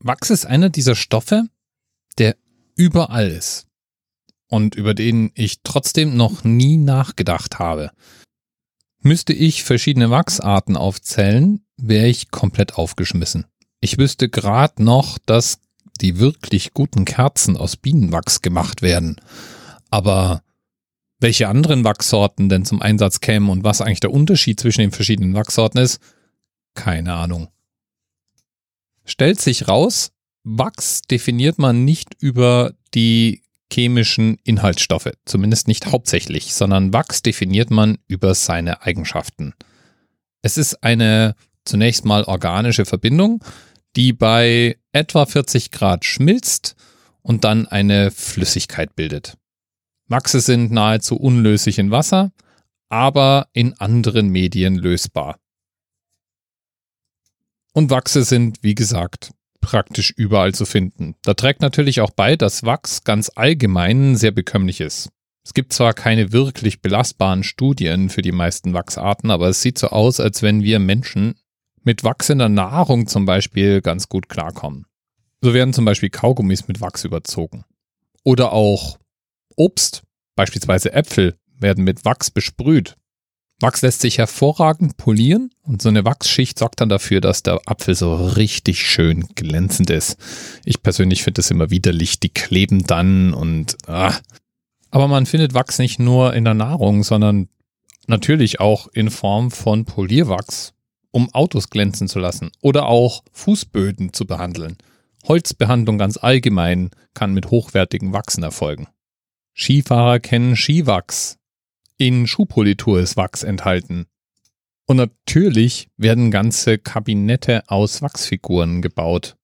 Wachs ist einer dieser Stoffe, der überall ist und über den ich trotzdem noch nie nachgedacht habe. Müsste ich verschiedene Wachsarten aufzählen, wäre ich komplett aufgeschmissen. Ich wüsste gerade noch, dass die wirklich guten Kerzen aus Bienenwachs gemacht werden. Aber welche anderen Wachssorten denn zum Einsatz kämen und was eigentlich der Unterschied zwischen den verschiedenen Wachssorten ist, keine Ahnung. Stellt sich raus, Wachs definiert man nicht über die chemischen Inhaltsstoffe, zumindest nicht hauptsächlich, sondern Wachs definiert man über seine Eigenschaften. Es ist eine zunächst mal organische Verbindung, die bei etwa 40 Grad schmilzt und dann eine Flüssigkeit bildet. Wachse sind nahezu unlöslich in Wasser, aber in anderen Medien lösbar. Und Wachse sind, wie gesagt, praktisch überall zu finden. Da trägt natürlich auch bei, dass Wachs ganz allgemein sehr bekömmlich ist. Es gibt zwar keine wirklich belastbaren Studien für die meisten Wachsarten, aber es sieht so aus, als wenn wir Menschen mit Wachs in der Nahrung zum Beispiel ganz gut klarkommen. So werden zum Beispiel Kaugummis mit Wachs überzogen. Oder auch Obst, beispielsweise Äpfel, werden mit Wachs besprüht. Wachs lässt sich hervorragend polieren und so eine Wachsschicht sorgt dann dafür, dass der Apfel so richtig schön glänzend ist. Ich persönlich finde das immer widerlich, die kleben dann und ah. Aber man findet Wachs nicht nur in der Nahrung, sondern natürlich auch in Form von Polierwachs, um Autos glänzen zu lassen oder auch Fußböden zu behandeln. Holzbehandlung ganz allgemein kann mit hochwertigen Wachsen erfolgen. Skifahrer kennen Skiwachs, in Schuhpolitur ist Wachs enthalten. Und natürlich werden ganze Kabinette aus Wachsfiguren gebaut.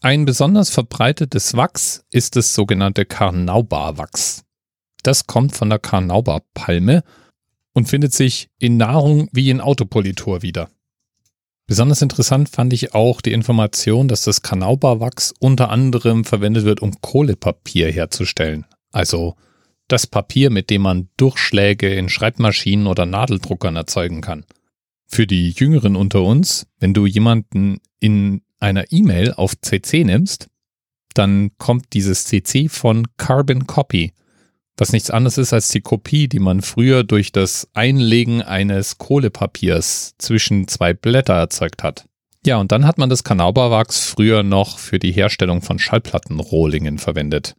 Ein besonders verbreitetes Wachs ist das sogenannte Karnauba-Wachs. Das kommt von der Karnauba-Palme und findet sich in Nahrung wie in Autopolitur wieder. Besonders interessant fand ich auch die Information, dass das Karnauba-Wachs unter anderem verwendet wird, um Kohlepapier herzustellen. Also das Papier, mit dem man Durchschläge in Schreibmaschinen oder Nadeldruckern erzeugen kann. Für die Jüngeren unter uns, wenn du jemanden in einer E-Mail auf CC nimmst, dann kommt dieses CC von Carbon Copy, was nichts anderes ist als die Kopie, die man früher durch das Einlegen eines Kohlepapiers zwischen zwei Blätter erzeugt hat. Ja, und dann hat man das Kanauberwachs früher noch für die Herstellung von Schallplattenrohlingen verwendet.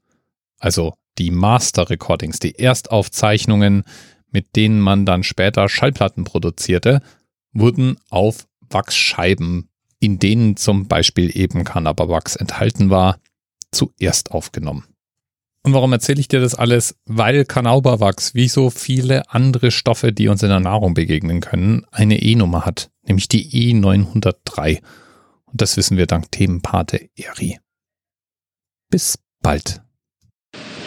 Also die Master Recordings, die Erstaufzeichnungen, mit denen man dann später Schallplatten produzierte, wurden auf Wachsscheiben, in denen zum Beispiel eben Cannaberwachs enthalten war, zuerst aufgenommen. Und warum erzähle ich dir das alles? Weil Kanauberwachs, wie so viele andere Stoffe, die uns in der Nahrung begegnen können, eine E-Nummer hat, nämlich die E903. Und das wissen wir dank Themenpate Eri. Bis bald.